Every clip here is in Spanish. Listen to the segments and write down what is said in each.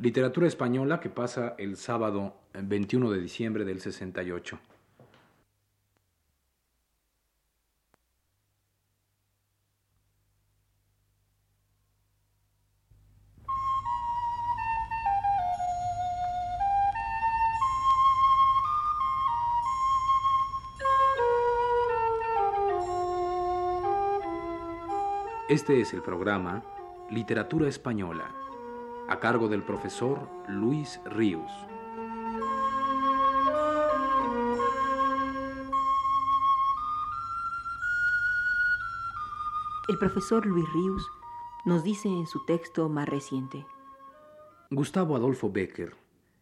Literatura española que pasa el sábado 21 de diciembre del 68. Este es el programa Literatura Española, a cargo del profesor Luis Ríos. El profesor Luis Ríos nos dice en su texto más reciente. Gustavo Adolfo Becker,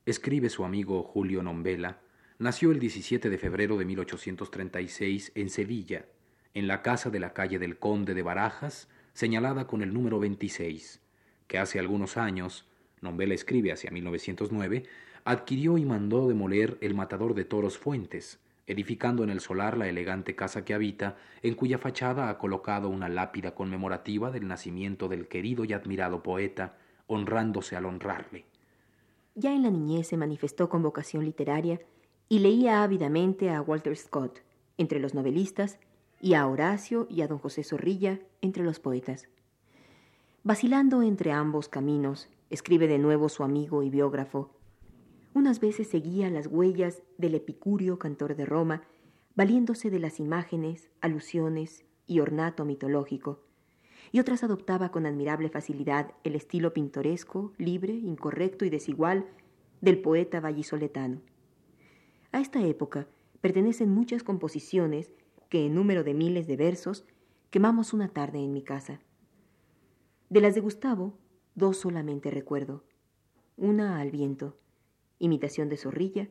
escribe su amigo Julio Nombela, nació el 17 de febrero de 1836 en Sevilla, en la casa de la calle del Conde de Barajas, señalada con el número 26, que hace algunos años, Nombela escribe hacia 1909, adquirió y mandó demoler el matador de toros Fuentes, edificando en el solar la elegante casa que habita, en cuya fachada ha colocado una lápida conmemorativa del nacimiento del querido y admirado poeta, honrándose al honrarle. Ya en la niñez se manifestó con vocación literaria y leía ávidamente a Walter Scott, entre los novelistas, y a Horacio y a don José Zorrilla entre los poetas. Vacilando entre ambos caminos, escribe de nuevo su amigo y biógrafo. Unas veces seguía las huellas del epicúreo cantor de Roma, valiéndose de las imágenes, alusiones y ornato mitológico, y otras adoptaba con admirable facilidad el estilo pintoresco, libre, incorrecto y desigual del poeta vallisoletano. A esta época pertenecen muchas composiciones que en número de miles de versos quemamos una tarde en mi casa. De las de Gustavo, dos solamente recuerdo. Una al viento, imitación de zorrilla,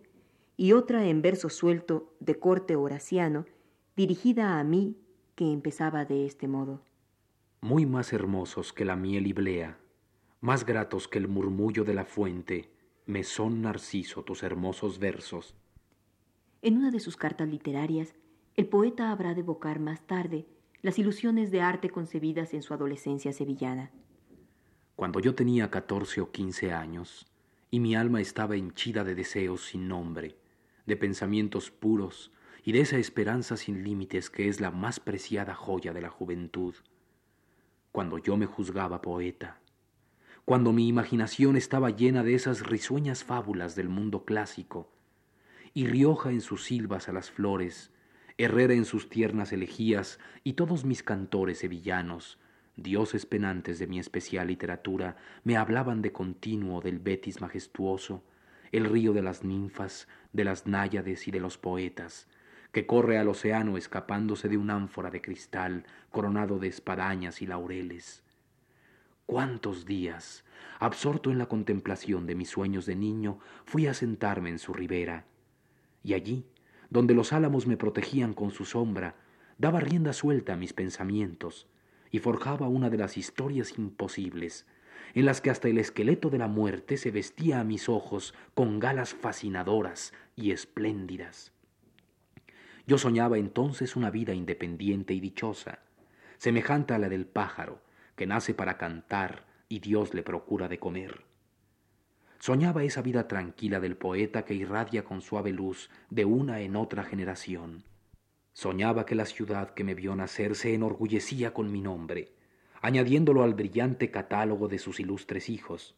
y otra en verso suelto de corte horaciano, dirigida a mí, que empezaba de este modo. Muy más hermosos que la miel y blea, más gratos que el murmullo de la fuente, me son narciso tus hermosos versos. En una de sus cartas literarias el poeta habrá de evocar más tarde las ilusiones de arte concebidas en su adolescencia sevillana. Cuando yo tenía catorce o quince años, y mi alma estaba henchida de deseos sin nombre, de pensamientos puros y de esa esperanza sin límites que es la más preciada joya de la juventud, cuando yo me juzgaba poeta, cuando mi imaginación estaba llena de esas risueñas fábulas del mundo clásico, y Rioja en sus silbas a las flores, Herrera en sus tiernas elegías y todos mis cantores sevillanos, dioses penantes de mi especial literatura, me hablaban de continuo del Betis majestuoso, el río de las ninfas, de las náyades y de los poetas, que corre al océano escapándose de un ánfora de cristal coronado de espadañas y laureles. Cuántos días, absorto en la contemplación de mis sueños de niño, fui a sentarme en su ribera, y allí, donde los álamos me protegían con su sombra, daba rienda suelta a mis pensamientos y forjaba una de las historias imposibles, en las que hasta el esqueleto de la muerte se vestía a mis ojos con galas fascinadoras y espléndidas. Yo soñaba entonces una vida independiente y dichosa, semejante a la del pájaro, que nace para cantar y Dios le procura de comer. Soñaba esa vida tranquila del poeta que irradia con suave luz de una en otra generación. Soñaba que la ciudad que me vio nacer se enorgullecía con mi nombre, añadiéndolo al brillante catálogo de sus ilustres hijos,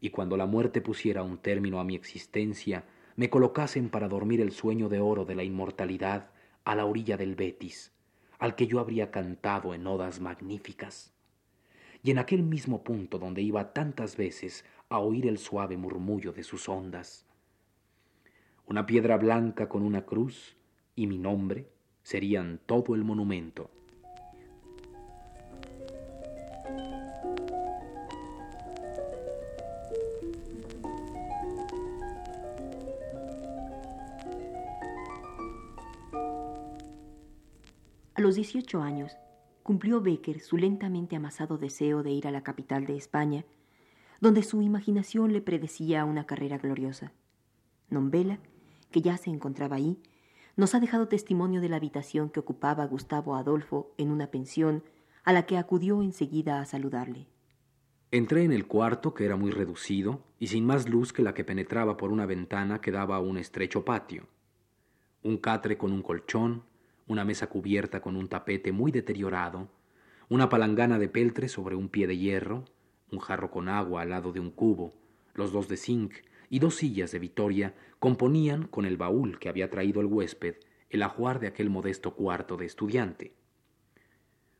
y cuando la muerte pusiera un término a mi existencia, me colocasen para dormir el sueño de oro de la inmortalidad a la orilla del Betis, al que yo habría cantado en odas magníficas. Y en aquel mismo punto donde iba tantas veces a oír el suave murmullo de sus ondas. Una piedra blanca con una cruz y mi nombre serían todo el monumento. A los 18 años, cumplió Becker su lentamente amasado deseo de ir a la capital de España donde su imaginación le predecía una carrera gloriosa. Nombela, que ya se encontraba ahí, nos ha dejado testimonio de la habitación que ocupaba Gustavo Adolfo en una pensión a la que acudió enseguida a saludarle. Entré en el cuarto, que era muy reducido, y sin más luz que la que penetraba por una ventana que daba a un estrecho patio. Un catre con un colchón, una mesa cubierta con un tapete muy deteriorado, una palangana de peltre sobre un pie de hierro, un jarro con agua al lado de un cubo, los dos de zinc y dos sillas de Vitoria componían, con el baúl que había traído el huésped, el ajuar de aquel modesto cuarto de estudiante.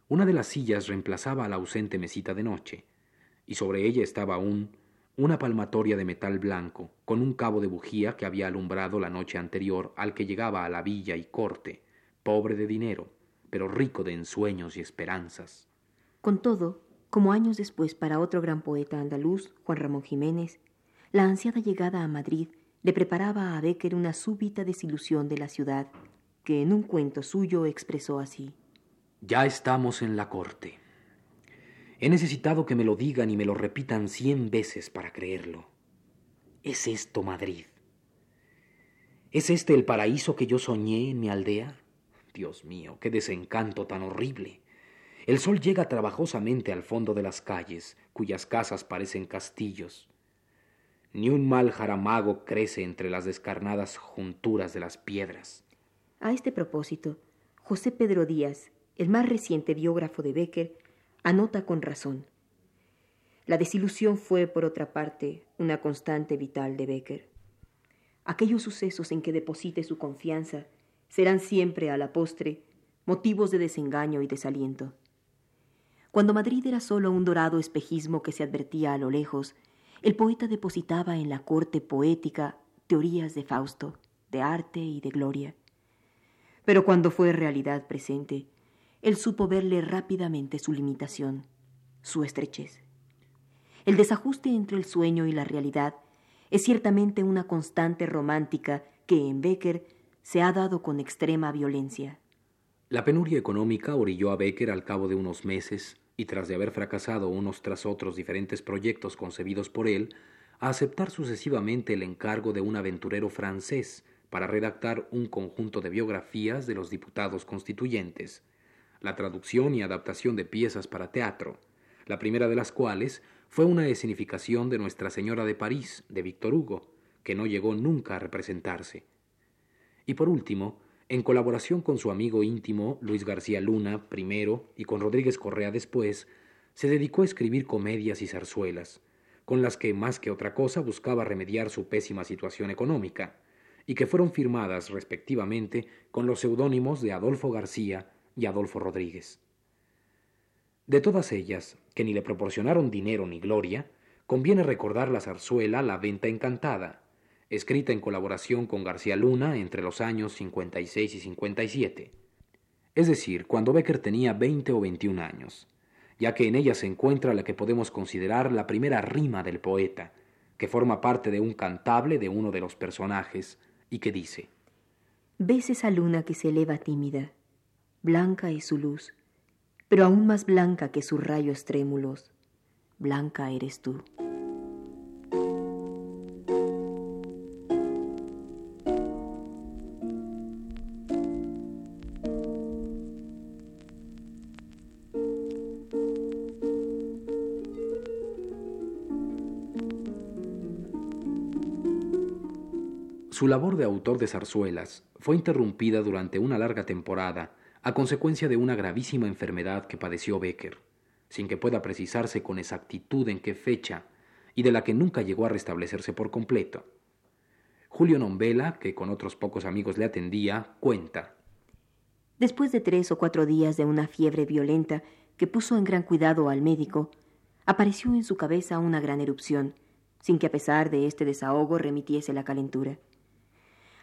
Una de las sillas reemplazaba a la ausente mesita de noche, y sobre ella estaba aún una palmatoria de metal blanco, con un cabo de bujía que había alumbrado la noche anterior al que llegaba a la villa y corte, pobre de dinero, pero rico de ensueños y esperanzas. Con todo, como años después para otro gran poeta andaluz, Juan Ramón Jiménez, la ansiada llegada a Madrid le preparaba a Becker una súbita desilusión de la ciudad, que en un cuento suyo expresó así. Ya estamos en la corte. He necesitado que me lo digan y me lo repitan cien veces para creerlo. ¿Es esto Madrid? ¿Es este el paraíso que yo soñé en mi aldea? Dios mío, qué desencanto tan horrible. El sol llega trabajosamente al fondo de las calles, cuyas casas parecen castillos. Ni un mal jaramago crece entre las descarnadas junturas de las piedras. A este propósito, José Pedro Díaz, el más reciente biógrafo de Becker, anota con razón. La desilusión fue, por otra parte, una constante vital de Becker. Aquellos sucesos en que deposite su confianza serán siempre, a la postre, motivos de desengaño y desaliento. Cuando Madrid era solo un dorado espejismo que se advertía a lo lejos, el poeta depositaba en la corte poética teorías de Fausto, de arte y de gloria. Pero cuando fue realidad presente, él supo verle rápidamente su limitación, su estrechez. El desajuste entre el sueño y la realidad es ciertamente una constante romántica que en Becker se ha dado con extrema violencia. La penuria económica orilló a Becker al cabo de unos meses, y tras de haber fracasado unos tras otros diferentes proyectos concebidos por él, a aceptar sucesivamente el encargo de un aventurero francés para redactar un conjunto de biografías de los diputados constituyentes la traducción y adaptación de piezas para teatro, la primera de las cuales fue una escenificación de Nuestra Señora de París, de Víctor Hugo, que no llegó nunca a representarse. Y por último, en colaboración con su amigo íntimo Luis García Luna primero y con Rodríguez Correa después, se dedicó a escribir comedias y zarzuelas, con las que más que otra cosa buscaba remediar su pésima situación económica, y que fueron firmadas respectivamente con los seudónimos de Adolfo García y Adolfo Rodríguez. De todas ellas, que ni le proporcionaron dinero ni gloria, conviene recordar la zarzuela La Venta Encantada, escrita en colaboración con García Luna entre los años 56 y 57, es decir, cuando Becker tenía 20 o 21 años, ya que en ella se encuentra la que podemos considerar la primera rima del poeta, que forma parte de un cantable de uno de los personajes y que dice: ¿Ves esa luna que se eleva tímida? Blanca es su luz, pero aún más blanca que sus rayos trémulos. Blanca eres tú. Su labor de autor de zarzuelas fue interrumpida durante una larga temporada a consecuencia de una gravísima enfermedad que padeció Becker, sin que pueda precisarse con exactitud en qué fecha y de la que nunca llegó a restablecerse por completo. Julio Nombela, que con otros pocos amigos le atendía, cuenta. Después de tres o cuatro días de una fiebre violenta que puso en gran cuidado al médico, apareció en su cabeza una gran erupción, sin que a pesar de este desahogo remitiese la calentura.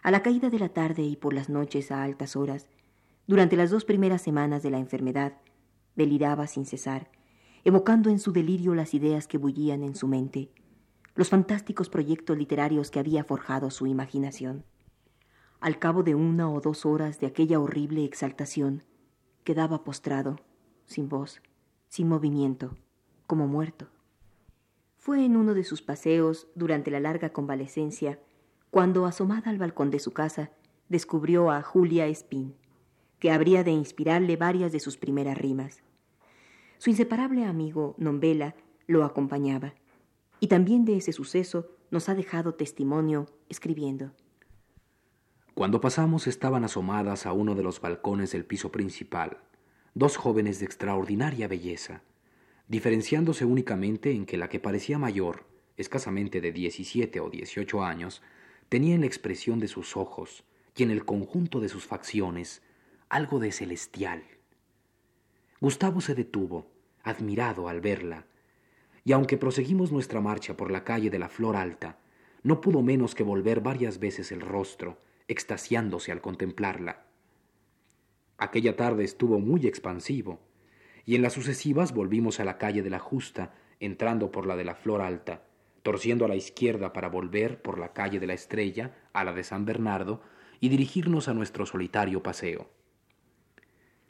A la caída de la tarde y por las noches a altas horas, durante las dos primeras semanas de la enfermedad, deliraba sin cesar, evocando en su delirio las ideas que bullían en su mente, los fantásticos proyectos literarios que había forjado su imaginación. Al cabo de una o dos horas de aquella horrible exaltación, quedaba postrado, sin voz, sin movimiento, como muerto. Fue en uno de sus paseos, durante la larga convalecencia, cuando, asomada al balcón de su casa, descubrió a Julia Espín que habría de inspirarle varias de sus primeras rimas. Su inseparable amigo, Nombela, lo acompañaba, y también de ese suceso nos ha dejado testimonio escribiendo. Cuando pasamos estaban asomadas a uno de los balcones del piso principal dos jóvenes de extraordinaria belleza, diferenciándose únicamente en que la que parecía mayor, escasamente de 17 o 18 años, tenía en la expresión de sus ojos y en el conjunto de sus facciones algo de celestial. Gustavo se detuvo, admirado al verla, y aunque proseguimos nuestra marcha por la calle de la Flor Alta, no pudo menos que volver varias veces el rostro, extasiándose al contemplarla. Aquella tarde estuvo muy expansivo, y en las sucesivas volvimos a la calle de la Justa, entrando por la de la Flor Alta, torciendo a la izquierda para volver por la calle de la Estrella a la de San Bernardo y dirigirnos a nuestro solitario paseo.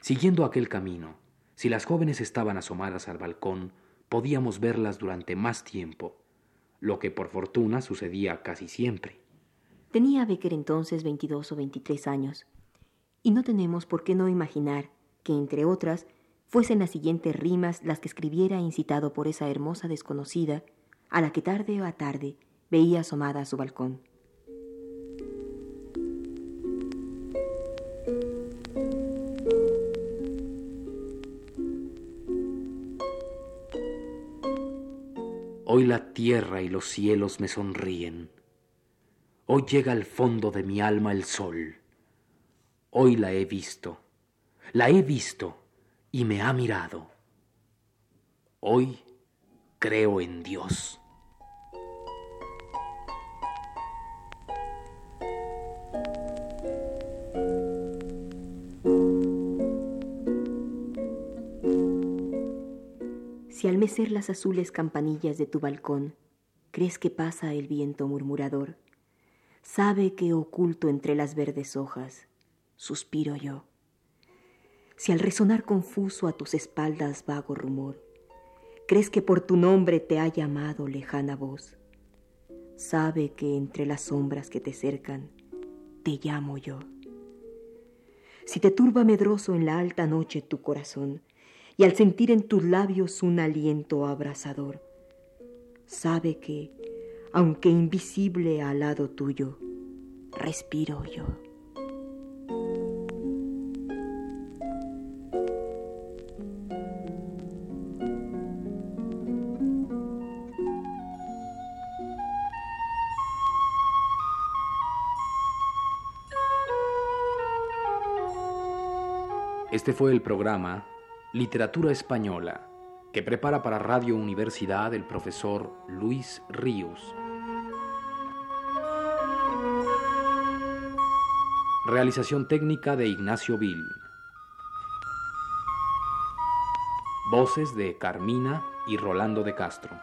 Siguiendo aquel camino, si las jóvenes estaban asomadas al balcón, podíamos verlas durante más tiempo, lo que por fortuna sucedía casi siempre. Tenía Becker entonces veintidós o veintitrés años, y no tenemos por qué no imaginar que, entre otras, fuesen las siguientes rimas las que escribiera incitado por esa hermosa desconocida, a la que tarde o a tarde veía asomada a su balcón. Hoy la tierra y los cielos me sonríen Hoy llega al fondo de mi alma el sol. Hoy la he visto, la he visto y me ha mirado. Hoy creo en Dios. Si al mecer las azules campanillas de tu balcón, crees que pasa el viento murmurador, sabe que oculto entre las verdes hojas suspiro yo. Si al resonar confuso a tus espaldas vago rumor, crees que por tu nombre te ha llamado lejana voz, sabe que entre las sombras que te cercan te llamo yo. Si te turba medroso en la alta noche tu corazón, y al sentir en tus labios un aliento abrasador, sabe que aunque invisible al lado tuyo, respiro yo. Este fue el programa Literatura Española que prepara para Radio Universidad el profesor Luis Ríos. Realización técnica de Ignacio Vil. Voces de Carmina y Rolando de Castro.